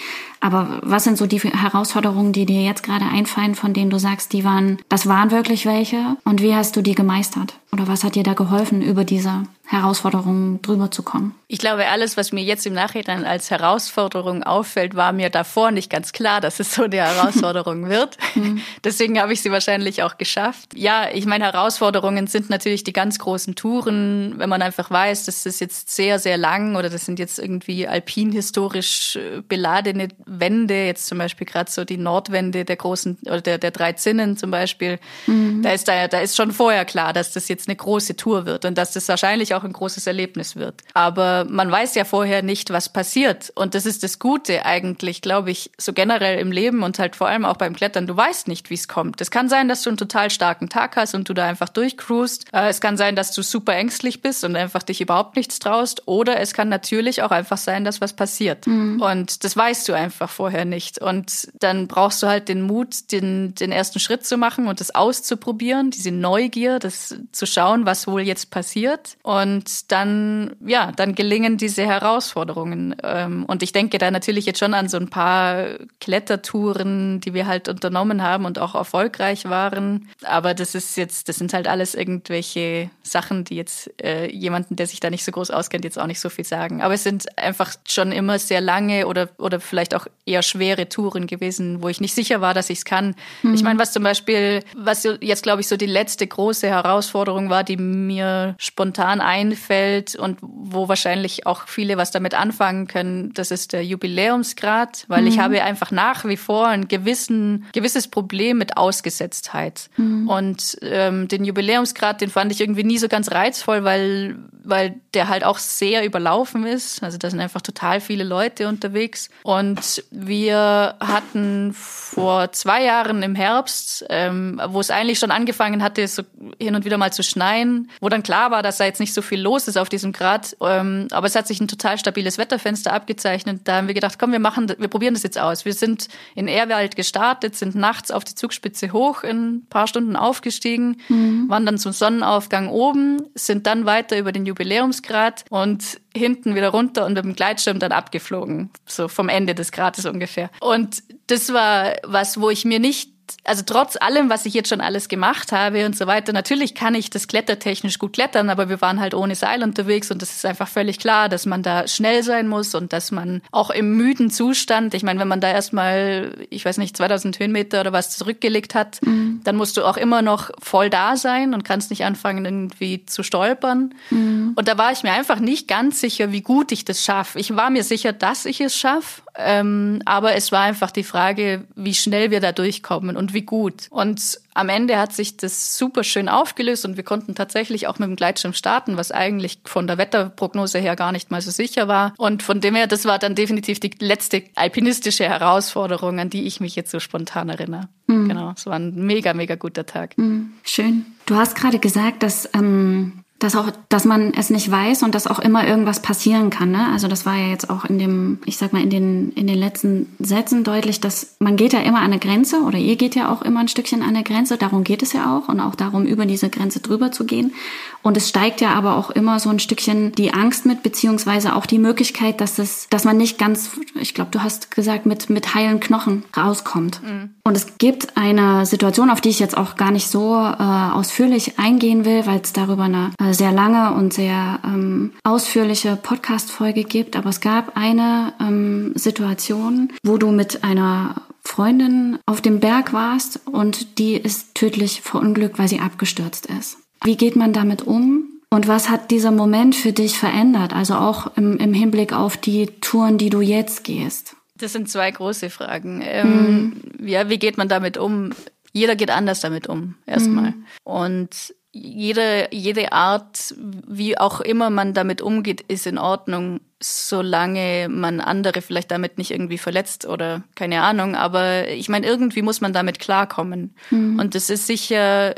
Aber was sind so die Herausforderungen, die dir jetzt gerade einfallen, von denen du sagst, die waren, das waren wirklich welche? Und wie hast du die gemeistert? Oder was hat dir da geholfen, über diese Herausforderungen drüber zu kommen? Ich glaube, alles, was mir jetzt im Nachhinein als Herausforderung auffällt, war mir davor nicht ganz klar, dass es so eine Herausforderung wird. Mhm. Deswegen habe ich sie wahrscheinlich auch geschafft. Ja, ich meine, Herausforderungen sind natürlich die ganz großen Touren, wenn man einfach weiß, das ist jetzt sehr, sehr lang oder das sind jetzt irgendwie alpinhistorisch äh, beladene Wände, jetzt zum Beispiel gerade so die Nordwände der großen oder der, der drei Zinnen zum Beispiel. Mhm. Da ist da, da ist schon vorher klar, dass das jetzt eine große Tour wird und dass das wahrscheinlich auch ein großes Erlebnis wird. Aber man weiß ja vorher nicht, was passiert. Und das ist das Gute eigentlich, glaube ich, so generell im Leben und halt vor allem auch beim Klettern. Du weißt nicht, wie es kommt. Es kann sein, dass du einen total total starken Tag hast und du da einfach durchcruist. Äh, es kann sein, dass du super ängstlich bist und einfach dich überhaupt nichts traust. Oder es kann natürlich auch einfach sein, dass was passiert. Mhm. Und das weißt du einfach vorher nicht. Und dann brauchst du halt den Mut, den, den ersten Schritt zu machen und das auszuprobieren, diese Neugier, das zu schauen, was wohl jetzt passiert. Und dann, ja, dann gelingen diese Herausforderungen. Ähm, und ich denke da natürlich jetzt schon an so ein paar Klettertouren, die wir halt unternommen haben und auch erfolgreich waren. Aber das ist jetzt, das sind halt alles irgendwelche Sachen, die jetzt äh, jemanden, der sich da nicht so groß auskennt, jetzt auch nicht so viel sagen. Aber es sind einfach schon immer sehr lange oder, oder vielleicht auch eher schwere Touren gewesen, wo ich nicht sicher war, dass ich es kann. Mhm. Ich meine, was zum Beispiel, was jetzt, glaube ich, so die letzte große Herausforderung war, die mir spontan einfällt und wo wahrscheinlich auch viele was damit anfangen können, das ist der Jubiläumsgrad, weil mhm. ich habe einfach nach wie vor ein gewissen, gewisses Problem mit Ausgesetztheit. Mhm. Und ähm, den Jubiläumsgrad, den fand ich irgendwie nie so ganz reizvoll, weil, weil der halt auch sehr überlaufen ist. Also da sind einfach total viele Leute unterwegs. Und wir hatten vor zwei Jahren im Herbst, ähm, wo es eigentlich schon angefangen hatte, so hin und wieder mal zu schneien, wo dann klar war, dass da jetzt nicht so viel los ist auf diesem Grad. Ähm, aber es hat sich ein total stabiles Wetterfenster abgezeichnet. Da haben wir gedacht, komm, wir machen, wir probieren das jetzt aus. Wir sind in Ehrwald gestartet, sind nachts auf die Zugspitze hoch in paar Stunden aufgestiegen, mhm. waren dann zum Sonnenaufgang oben, sind dann weiter über den Jubiläumsgrad und hinten wieder runter und mit dem Gleitschirm dann abgeflogen. So vom Ende des Grates ungefähr. Und das war was, wo ich mir nicht also trotz allem, was ich jetzt schon alles gemacht habe und so weiter, natürlich kann ich das klettertechnisch gut klettern, aber wir waren halt ohne Seil unterwegs und das ist einfach völlig klar, dass man da schnell sein muss und dass man auch im müden Zustand, ich meine, wenn man da erstmal, ich weiß nicht, 2000 Höhenmeter oder was zurückgelegt hat, mhm. dann musst du auch immer noch voll da sein und kannst nicht anfangen irgendwie zu stolpern. Mhm. Und da war ich mir einfach nicht ganz sicher, wie gut ich das schaffe. Ich war mir sicher, dass ich es schaffe, ähm, aber es war einfach die Frage, wie schnell wir da durchkommen und wie gut. Und am Ende hat sich das super schön aufgelöst und wir konnten tatsächlich auch mit dem Gleitschirm starten, was eigentlich von der Wetterprognose her gar nicht mal so sicher war. Und von dem her, das war dann definitiv die letzte alpinistische Herausforderung, an die ich mich jetzt so spontan erinnere. Mhm. Genau, es war ein mega, mega guter Tag. Mhm. Schön. Du hast gerade gesagt, dass ähm, dass auch, dass man es nicht weiß und dass auch immer irgendwas passieren kann. Ne? Also das war ja jetzt auch in dem, ich sag mal, in den, in den letzten Sätzen deutlich, dass man geht ja immer an eine Grenze oder ihr geht ja auch immer ein Stückchen an eine Grenze. Darum geht es ja auch und auch darum, über diese Grenze drüber zu gehen. Und es steigt ja aber auch immer so ein Stückchen die Angst mit, beziehungsweise auch die Möglichkeit, dass es, dass man nicht ganz, ich glaube, du hast gesagt, mit, mit heilen Knochen rauskommt. Mhm. Und es gibt eine Situation, auf die ich jetzt auch gar nicht so äh, ausführlich eingehen will, weil es darüber eine sehr lange und sehr ähm, ausführliche Podcast-Folge gibt. Aber es gab eine ähm, Situation, wo du mit einer Freundin auf dem Berg warst und die ist tödlich verunglückt, weil sie abgestürzt ist. Wie geht man damit um? Und was hat dieser Moment für dich verändert? Also auch im, im Hinblick auf die Touren, die du jetzt gehst. Das sind zwei große Fragen. Ähm, mhm. Ja, wie geht man damit um? Jeder geht anders damit um, erstmal. Mhm. Und jede, jede Art, wie auch immer man damit umgeht, ist in Ordnung, solange man andere vielleicht damit nicht irgendwie verletzt oder keine Ahnung. Aber ich meine, irgendwie muss man damit klarkommen. Mhm. Und das ist sicher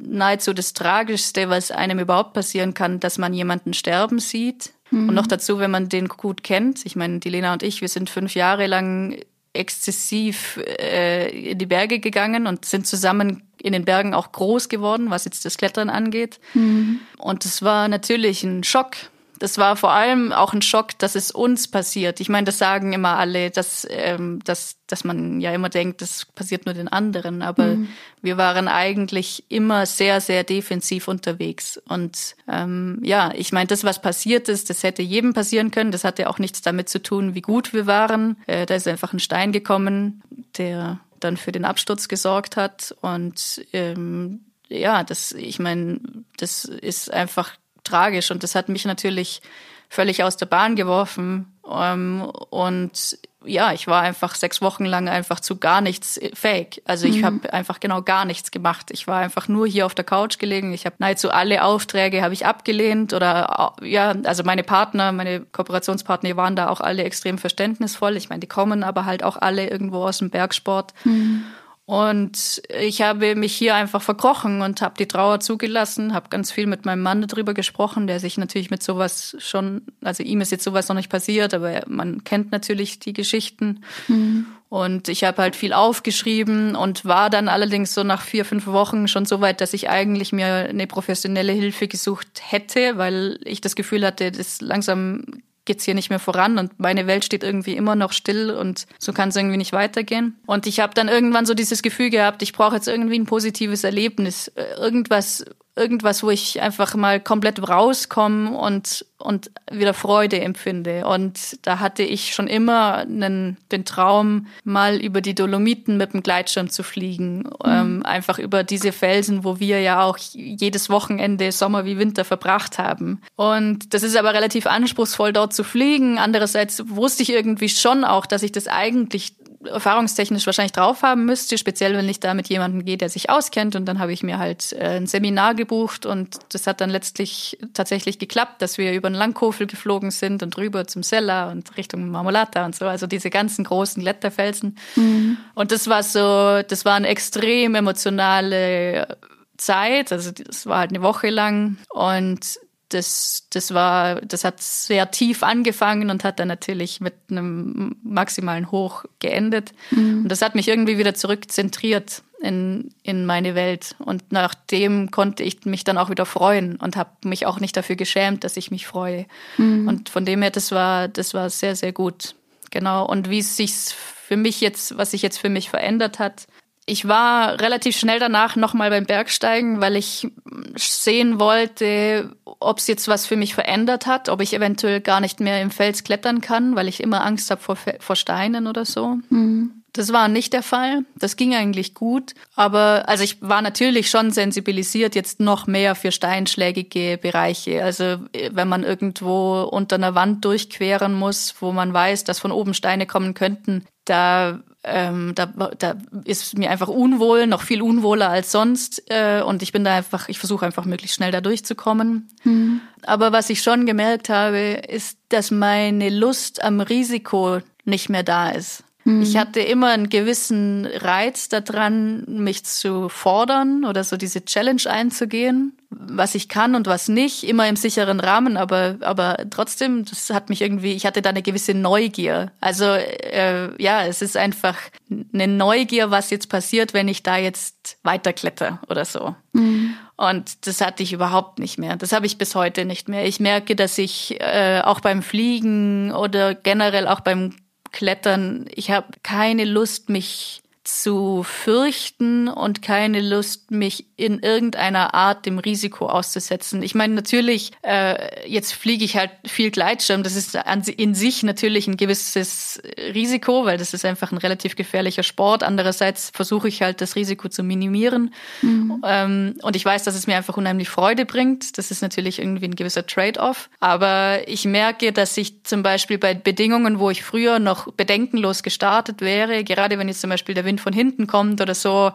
nahezu das Tragischste, was einem überhaupt passieren kann, dass man jemanden sterben sieht. Mhm. Und noch dazu, wenn man den gut kennt. Ich meine, die Lena und ich, wir sind fünf Jahre lang exzessiv äh, in die Berge gegangen und sind zusammen in den Bergen auch groß geworden, was jetzt das Klettern angeht. Mhm. Und es war natürlich ein Schock. Das war vor allem auch ein Schock, dass es uns passiert. Ich meine, das sagen immer alle, dass, ähm, dass, dass man ja immer denkt, das passiert nur den anderen. Aber mhm. wir waren eigentlich immer sehr, sehr defensiv unterwegs. Und ähm, ja, ich meine, das, was passiert ist, das hätte jedem passieren können. Das hatte auch nichts damit zu tun, wie gut wir waren. Äh, da ist einfach ein Stein gekommen, der dann für den Absturz gesorgt hat. Und ähm, ja, das, ich meine, das ist einfach tragisch und das hat mich natürlich völlig aus der Bahn geworfen. Ähm, und ja, ich war einfach sechs Wochen lang einfach zu gar nichts fähig. Also ich mhm. habe einfach genau gar nichts gemacht. Ich war einfach nur hier auf der Couch gelegen. Ich habe nahezu alle Aufträge habe ich abgelehnt oder ja, also meine Partner, meine Kooperationspartner die waren da auch alle extrem verständnisvoll. Ich meine, die kommen aber halt auch alle irgendwo aus dem Bergsport. Mhm. Und ich habe mich hier einfach verkrochen und habe die Trauer zugelassen, habe ganz viel mit meinem Mann darüber gesprochen, der sich natürlich mit sowas schon, also ihm ist jetzt sowas noch nicht passiert, aber man kennt natürlich die Geschichten. Mhm. Und ich habe halt viel aufgeschrieben und war dann allerdings so nach vier, fünf Wochen schon so weit, dass ich eigentlich mir eine professionelle Hilfe gesucht hätte, weil ich das Gefühl hatte, das langsam geht's hier nicht mehr voran und meine Welt steht irgendwie immer noch still und so kann es irgendwie nicht weitergehen. Und ich habe dann irgendwann so dieses Gefühl gehabt, ich brauche jetzt irgendwie ein positives Erlebnis, äh, irgendwas, irgendwas, wo ich einfach mal komplett rauskomme und, und wieder Freude empfinde. Und da hatte ich schon immer einen, den Traum, mal über die Dolomiten mit dem Gleitschirm zu fliegen. Mhm. Ähm, einfach über diese Felsen, wo wir ja auch jedes Wochenende Sommer wie Winter verbracht haben. Und das ist aber relativ anspruchsvoll, dort zu fliegen. Andererseits wusste ich irgendwie schon auch, dass ich das eigentlich erfahrungstechnisch wahrscheinlich drauf haben müsste, speziell wenn ich da mit jemandem gehe, der sich auskennt. Und dann habe ich mir halt äh, ein Seminar gebucht und das hat dann letztlich tatsächlich geklappt, dass wir über den Langkofel geflogen sind und rüber zum Sella und Richtung Marmolata und so, also diese ganzen großen Kletterfelsen. Mhm. Und das war so, das war eine extrem emotionale Zeit, also das war halt eine Woche lang und das, das war, das hat sehr tief angefangen und hat dann natürlich mit einem maximalen Hoch geendet. Mhm. Und das hat mich irgendwie wieder zurückzentriert in, in meine Welt. Und nachdem konnte ich mich dann auch wieder freuen und habe mich auch nicht dafür geschämt, dass ich mich freue. Mhm. Und von dem her, das war, das war sehr, sehr gut. Genau. Und wie es sich für mich jetzt, was sich jetzt für mich verändert hat, ich war relativ schnell danach nochmal beim Bergsteigen, weil ich sehen wollte, ob es jetzt was für mich verändert hat, ob ich eventuell gar nicht mehr im Fels klettern kann, weil ich immer Angst habe vor, vor Steinen oder so. Mhm. Das war nicht der Fall. Das ging eigentlich gut. Aber also ich war natürlich schon sensibilisiert jetzt noch mehr für steinschlägige Bereiche. Also wenn man irgendwo unter einer Wand durchqueren muss, wo man weiß, dass von oben Steine kommen könnten, da ähm, da, da ist mir einfach unwohl, noch viel unwohler als sonst. Äh, und ich bin da einfach, ich versuche einfach möglichst schnell da durchzukommen. Mhm. Aber was ich schon gemerkt habe, ist, dass meine Lust am Risiko nicht mehr da ist. Mhm. Ich hatte immer einen gewissen Reiz daran, mich zu fordern oder so diese Challenge einzugehen, was ich kann und was nicht, immer im sicheren Rahmen, aber, aber trotzdem, das hat mich irgendwie, ich hatte da eine gewisse Neugier. Also äh, ja, es ist einfach eine Neugier, was jetzt passiert, wenn ich da jetzt weiterkletter oder so. Mhm. Und das hatte ich überhaupt nicht mehr. Das habe ich bis heute nicht mehr. Ich merke, dass ich äh, auch beim Fliegen oder generell auch beim Klettern. Ich habe keine Lust, mich zu fürchten und keine Lust, mich in irgendeiner Art dem Risiko auszusetzen. Ich meine, natürlich, äh, jetzt fliege ich halt viel Gleitschirm. Das ist an, in sich natürlich ein gewisses Risiko, weil das ist einfach ein relativ gefährlicher Sport. Andererseits versuche ich halt das Risiko zu minimieren. Mhm. Ähm, und ich weiß, dass es mir einfach unheimlich Freude bringt. Das ist natürlich irgendwie ein gewisser Trade-off. Aber ich merke, dass ich zum Beispiel bei Bedingungen, wo ich früher noch bedenkenlos gestartet wäre, gerade wenn jetzt zum Beispiel der Wind von hinten kommt oder so,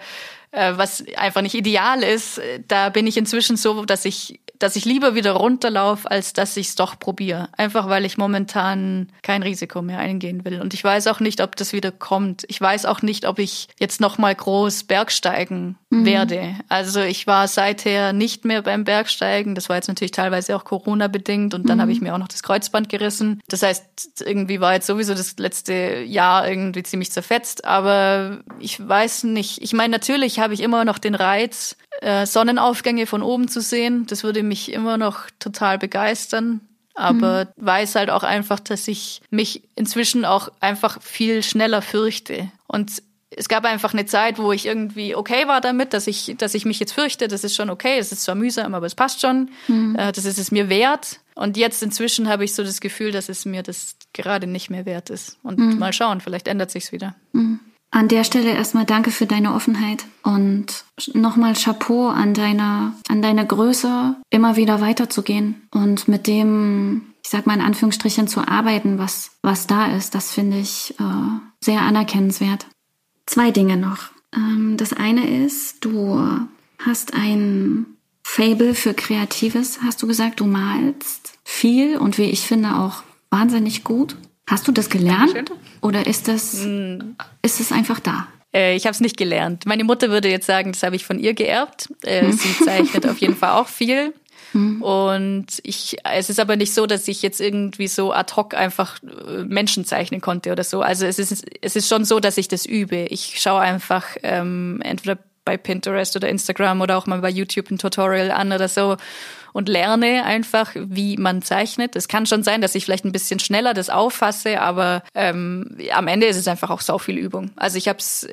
was einfach nicht ideal ist, da bin ich inzwischen so, dass ich dass ich lieber wieder runterlaufe, als dass ich es doch probiere. Einfach weil ich momentan kein Risiko mehr eingehen will. Und ich weiß auch nicht, ob das wieder kommt. Ich weiß auch nicht, ob ich jetzt noch mal groß Bergsteigen mhm. werde. Also ich war seither nicht mehr beim Bergsteigen. Das war jetzt natürlich teilweise auch Corona bedingt. Und dann mhm. habe ich mir auch noch das Kreuzband gerissen. Das heißt, irgendwie war jetzt sowieso das letzte Jahr irgendwie ziemlich zerfetzt. Aber ich weiß nicht. Ich meine, natürlich habe ich immer noch den Reiz, äh, Sonnenaufgänge von oben zu sehen. Das würde mich immer noch total begeistern. Aber mhm. weiß halt auch einfach, dass ich mich inzwischen auch einfach viel schneller fürchte. Und es gab einfach eine Zeit, wo ich irgendwie okay war damit, dass ich, dass ich mich jetzt fürchte. Das ist schon okay. Es ist zwar mühsam, aber es passt schon. Mhm. Äh, das ist es mir wert. Und jetzt inzwischen habe ich so das Gefühl, dass es mir das gerade nicht mehr wert ist. Und mhm. mal schauen, vielleicht ändert sich's wieder. Mhm. An der Stelle erstmal danke für deine Offenheit und nochmal Chapeau an deiner, an deiner Größe, immer wieder weiterzugehen und mit dem, ich sag mal in Anführungsstrichen, zu arbeiten, was, was da ist. Das finde ich äh, sehr anerkennenswert. Zwei Dinge noch. Ähm, das eine ist, du hast ein Fable für Kreatives, hast du gesagt, du malst viel und wie ich finde auch wahnsinnig gut. Hast du das gelernt? Dankeschön. Oder ist das, mm. ist es einfach da? Äh, ich habe es nicht gelernt. Meine Mutter würde jetzt sagen, das habe ich von ihr geerbt. Äh, hm. Sie zeichnet auf jeden Fall auch viel. Hm. Und ich, es ist aber nicht so, dass ich jetzt irgendwie so ad hoc einfach äh, Menschen zeichnen konnte oder so. Also es ist, es ist schon so, dass ich das übe. Ich schaue einfach ähm, entweder bei Pinterest oder Instagram oder auch mal bei YouTube ein Tutorial an oder so und lerne einfach, wie man zeichnet. Es kann schon sein, dass ich vielleicht ein bisschen schneller das auffasse, aber ähm, am Ende ist es einfach auch so viel Übung. Also ich habe es,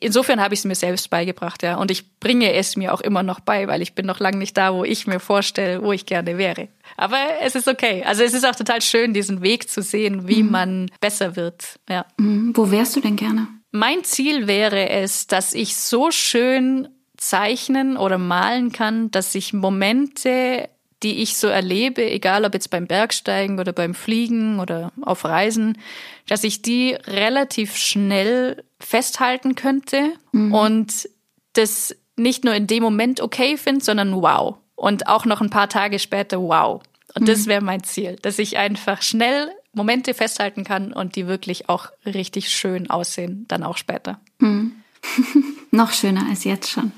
insofern habe ich es mir selbst beigebracht, ja. Und ich bringe es mir auch immer noch bei, weil ich bin noch lange nicht da, wo ich mir vorstelle, wo ich gerne wäre. Aber es ist okay. Also es ist auch total schön, diesen Weg zu sehen, wie mhm. man besser wird. Ja. Mhm. Wo wärst du denn gerne? Mein Ziel wäre es, dass ich so schön zeichnen oder malen kann, dass ich Momente, die ich so erlebe, egal ob jetzt beim Bergsteigen oder beim Fliegen oder auf Reisen, dass ich die relativ schnell festhalten könnte mhm. und das nicht nur in dem Moment okay finde, sondern wow. Und auch noch ein paar Tage später wow. Und mhm. das wäre mein Ziel, dass ich einfach schnell Momente festhalten kann und die wirklich auch richtig schön aussehen, dann auch später. Mhm. noch schöner als jetzt schon.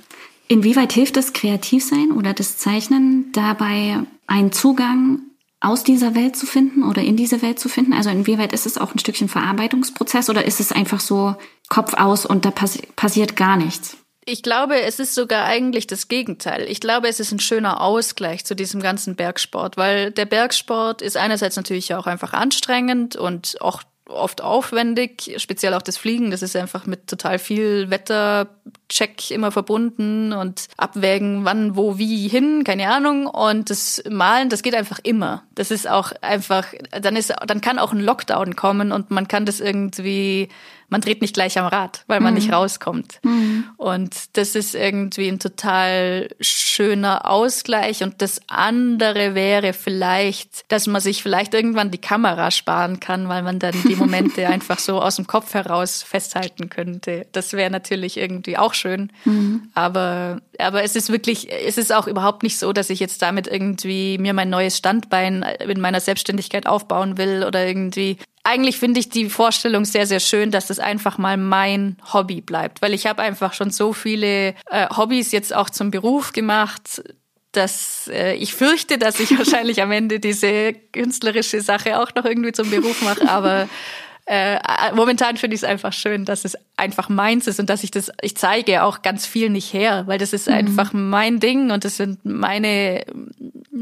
Inwieweit hilft das Kreativsein oder das Zeichnen dabei, einen Zugang aus dieser Welt zu finden oder in diese Welt zu finden? Also inwieweit ist es auch ein Stückchen Verarbeitungsprozess oder ist es einfach so Kopf aus und da passi passiert gar nichts? Ich glaube, es ist sogar eigentlich das Gegenteil. Ich glaube, es ist ein schöner Ausgleich zu diesem ganzen Bergsport, weil der Bergsport ist einerseits natürlich auch einfach anstrengend und auch oft aufwendig, speziell auch das Fliegen, das ist einfach mit total viel Wettercheck immer verbunden und abwägen, wann, wo, wie hin, keine Ahnung. Und das Malen, das geht einfach immer. Das ist auch einfach, dann ist, dann kann auch ein Lockdown kommen und man kann das irgendwie man dreht nicht gleich am Rad, weil man mhm. nicht rauskommt. Mhm. Und das ist irgendwie ein total schöner Ausgleich. Und das andere wäre vielleicht, dass man sich vielleicht irgendwann die Kamera sparen kann, weil man dann die Momente einfach so aus dem Kopf heraus festhalten könnte. Das wäre natürlich irgendwie auch schön. Mhm. Aber, aber es ist wirklich, es ist auch überhaupt nicht so, dass ich jetzt damit irgendwie mir mein neues Standbein in meiner Selbstständigkeit aufbauen will oder irgendwie eigentlich finde ich die Vorstellung sehr, sehr schön, dass das einfach mal mein Hobby bleibt, weil ich habe einfach schon so viele äh, Hobbys jetzt auch zum Beruf gemacht, dass äh, ich fürchte, dass ich wahrscheinlich am Ende diese künstlerische Sache auch noch irgendwie zum Beruf mache, aber äh, momentan finde ich es einfach schön, dass es einfach meins ist und dass ich das, ich zeige auch ganz viel nicht her, weil das ist mhm. einfach mein Ding und das sind meine,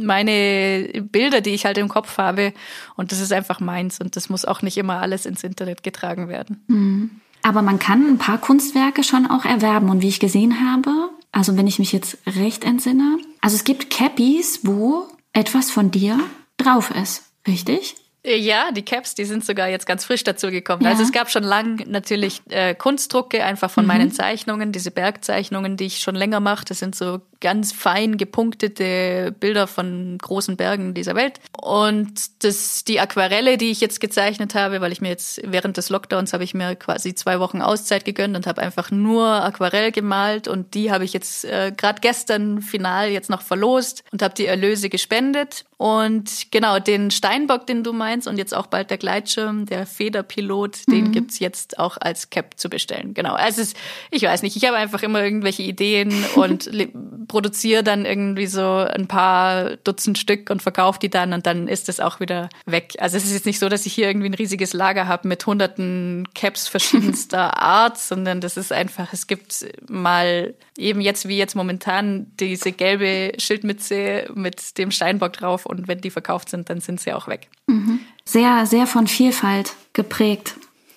meine Bilder, die ich halt im Kopf habe und das ist einfach meins und das muss auch nicht immer alles ins Internet getragen werden. Mhm. Aber man kann ein paar Kunstwerke schon auch erwerben und wie ich gesehen habe, Also wenn ich mich jetzt recht entsinne. Also es gibt Cappies, wo etwas von dir drauf ist, richtig? Ja, die Caps, die sind sogar jetzt ganz frisch dazu gekommen. Ja. Also es gab schon lang natürlich äh, Kunstdrucke einfach von mhm. meinen Zeichnungen, diese Bergzeichnungen, die ich schon länger mache. Das sind so ganz fein gepunktete Bilder von großen Bergen dieser Welt. Und das, die Aquarelle, die ich jetzt gezeichnet habe, weil ich mir jetzt während des Lockdowns habe ich mir quasi zwei Wochen Auszeit gegönnt und habe einfach nur Aquarell gemalt und die habe ich jetzt äh, gerade gestern final jetzt noch verlost und habe die Erlöse gespendet. Und genau, den Steinbock, den du meinst und jetzt auch bald der Gleitschirm, der Federpilot, mhm. den gibt's jetzt auch als Cap zu bestellen. Genau. Also es ist, ich weiß nicht, ich habe einfach immer irgendwelche Ideen und produziere dann irgendwie so ein paar Dutzend Stück und verkaufe die dann und dann ist das auch wieder weg. Also es ist jetzt nicht so, dass ich hier irgendwie ein riesiges Lager habe mit hunderten Caps verschiedenster Art, sondern das ist einfach, es gibt mal eben jetzt wie jetzt momentan diese gelbe Schildmütze mit dem Steinbock drauf und wenn die verkauft sind, dann sind sie auch weg. Mhm. Sehr, sehr von Vielfalt geprägt.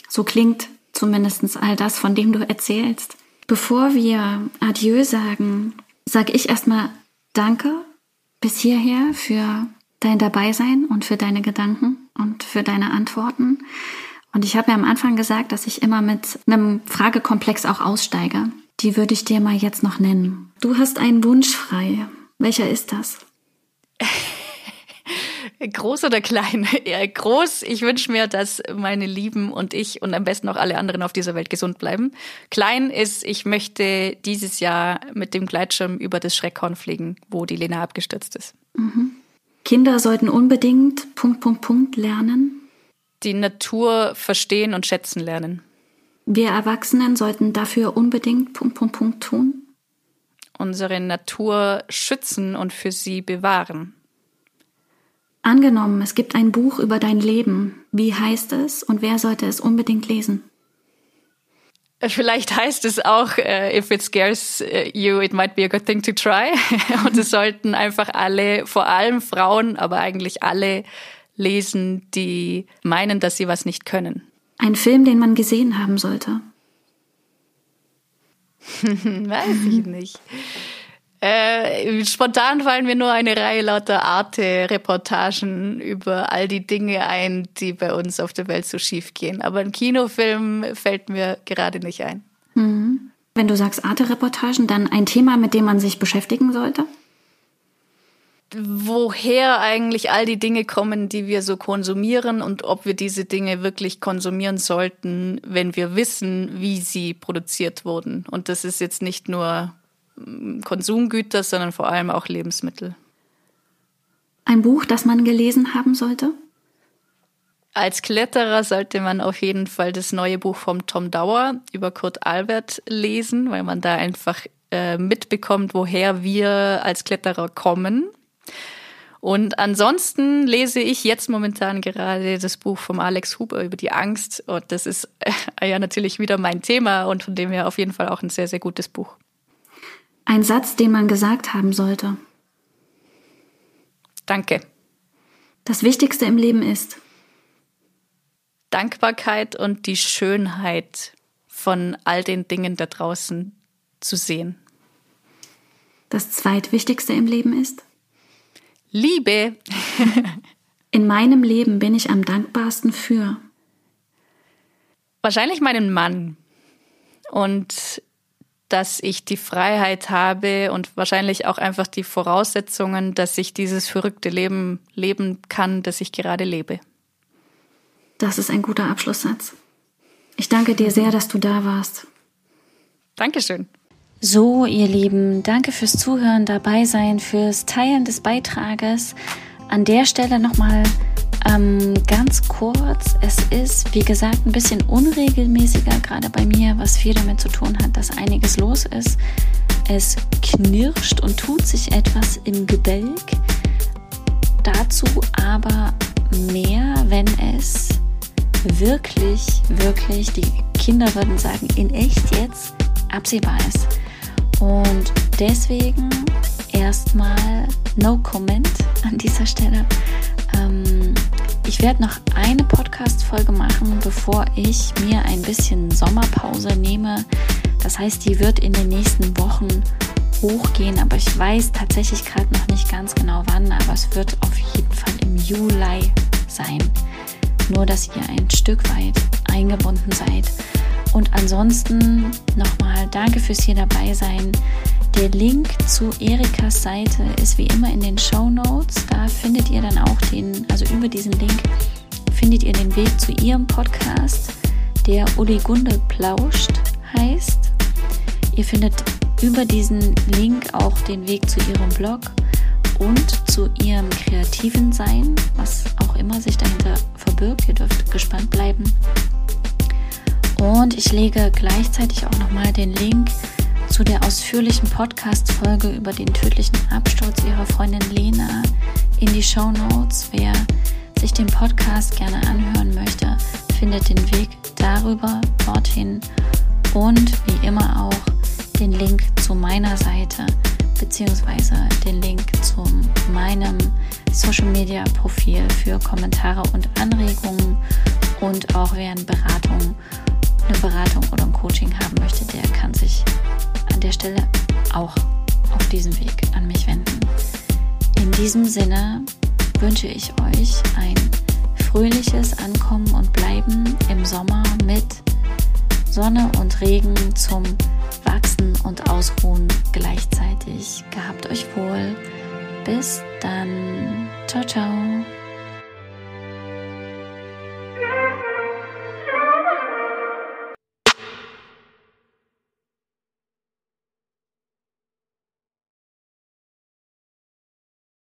So klingt zumindest all das, von dem du erzählst. Bevor wir Adieu sagen, sage ich erstmal Danke bis hierher für dein Dabeisein und für deine Gedanken und für deine Antworten. Und ich habe ja am Anfang gesagt, dass ich immer mit einem Fragekomplex auch aussteige. Die würde ich dir mal jetzt noch nennen. Du hast einen Wunsch frei. Welcher ist das? Groß oder klein? Ja, groß. Ich wünsche mir, dass meine Lieben und ich und am besten auch alle anderen auf dieser Welt gesund bleiben. Klein ist, ich möchte dieses Jahr mit dem Gleitschirm über das Schreckhorn fliegen, wo die Lena abgestürzt ist. Mhm. Kinder sollten unbedingt Punkt, Punkt, Punkt lernen. Die Natur verstehen und schätzen lernen. Wir Erwachsenen sollten dafür unbedingt Punkt, Punkt, Punkt tun. Unsere Natur schützen und für sie bewahren. Angenommen, es gibt ein Buch über dein Leben. Wie heißt es und wer sollte es unbedingt lesen? Vielleicht heißt es auch, uh, if it scares äh, you, it might be a good thing to try. Und es sollten einfach alle, vor allem Frauen, aber eigentlich alle lesen, die meinen, dass sie was nicht können. Ein Film, den man gesehen haben sollte. Weiß ich nicht. Äh, spontan fallen mir nur eine Reihe lauter Arte-Reportagen über all die Dinge ein, die bei uns auf der Welt so schief gehen. Aber ein Kinofilm fällt mir gerade nicht ein. Mhm. Wenn du sagst Arte-Reportagen, dann ein Thema, mit dem man sich beschäftigen sollte? woher eigentlich all die Dinge kommen, die wir so konsumieren und ob wir diese Dinge wirklich konsumieren sollten, wenn wir wissen, wie sie produziert wurden. Und das ist jetzt nicht nur Konsumgüter, sondern vor allem auch Lebensmittel. Ein Buch, das man gelesen haben sollte? Als Kletterer sollte man auf jeden Fall das neue Buch vom Tom Dauer über Kurt Albert lesen, weil man da einfach äh, mitbekommt, woher wir als Kletterer kommen. Und ansonsten lese ich jetzt momentan gerade das Buch vom Alex Huber über die Angst. Und das ist äh, ja natürlich wieder mein Thema und von dem her auf jeden Fall auch ein sehr, sehr gutes Buch. Ein Satz, den man gesagt haben sollte. Danke. Das Wichtigste im Leben ist Dankbarkeit und die Schönheit von all den Dingen da draußen zu sehen. Das Zweitwichtigste im Leben ist Liebe. In meinem Leben bin ich am dankbarsten für wahrscheinlich meinen Mann. Und dass ich die Freiheit habe und wahrscheinlich auch einfach die Voraussetzungen, dass ich dieses verrückte Leben leben kann, das ich gerade lebe. Das ist ein guter Abschlusssatz. Ich danke dir sehr, dass du da warst. Dankeschön. So, ihr Lieben, danke fürs Zuhören, dabei sein, fürs Teilen des Beitrages. An der Stelle nochmal ähm, ganz kurz, es ist, wie gesagt, ein bisschen unregelmäßiger, gerade bei mir, was viel damit zu tun hat, dass einiges los ist. Es knirscht und tut sich etwas im Gebälk. Dazu aber mehr, wenn es wirklich, wirklich, die Kinder würden sagen, in echt jetzt absehbar ist. Und deswegen erstmal no comment an dieser Stelle. Ähm, ich werde noch eine Podcast-Folge machen, bevor ich mir ein bisschen Sommerpause nehme. Das heißt, die wird in den nächsten Wochen hochgehen, aber ich weiß tatsächlich gerade noch nicht ganz genau wann, aber es wird auf jeden Fall im Juli sein. Nur, dass ihr ein Stück weit eingebunden seid. Und ansonsten nochmal danke fürs hier dabei sein. Der Link zu Erikas Seite ist wie immer in den Show Notes. Da findet ihr dann auch den, also über diesen Link findet ihr den Weg zu ihrem Podcast, der Uli Gunde plauscht heißt. Ihr findet über diesen Link auch den Weg zu ihrem Blog und zu ihrem kreativen Sein, was auch immer sich dahinter verbirgt. Ihr dürft gespannt bleiben. Und ich lege gleichzeitig auch nochmal den Link zu der ausführlichen Podcast-Folge über den tödlichen Absturz ihrer Freundin Lena in die Show Notes. Wer sich den Podcast gerne anhören möchte, findet den Weg darüber dorthin und wie immer auch den Link zu meiner Seite beziehungsweise den Link zu meinem Social Media Profil für Kommentare und Anregungen und auch eine Beratung, eine Beratung oder ein Coaching haben möchte, der kann sich an der Stelle auch auf diesem Weg an mich wenden. In diesem Sinne wünsche ich euch ein fröhliches Ankommen und Bleiben im Sommer mit Sonne und Regen zum Wachsen und Ausruhen gleichzeitig. Gehabt euch wohl. Bis dann. Ciao, ciao.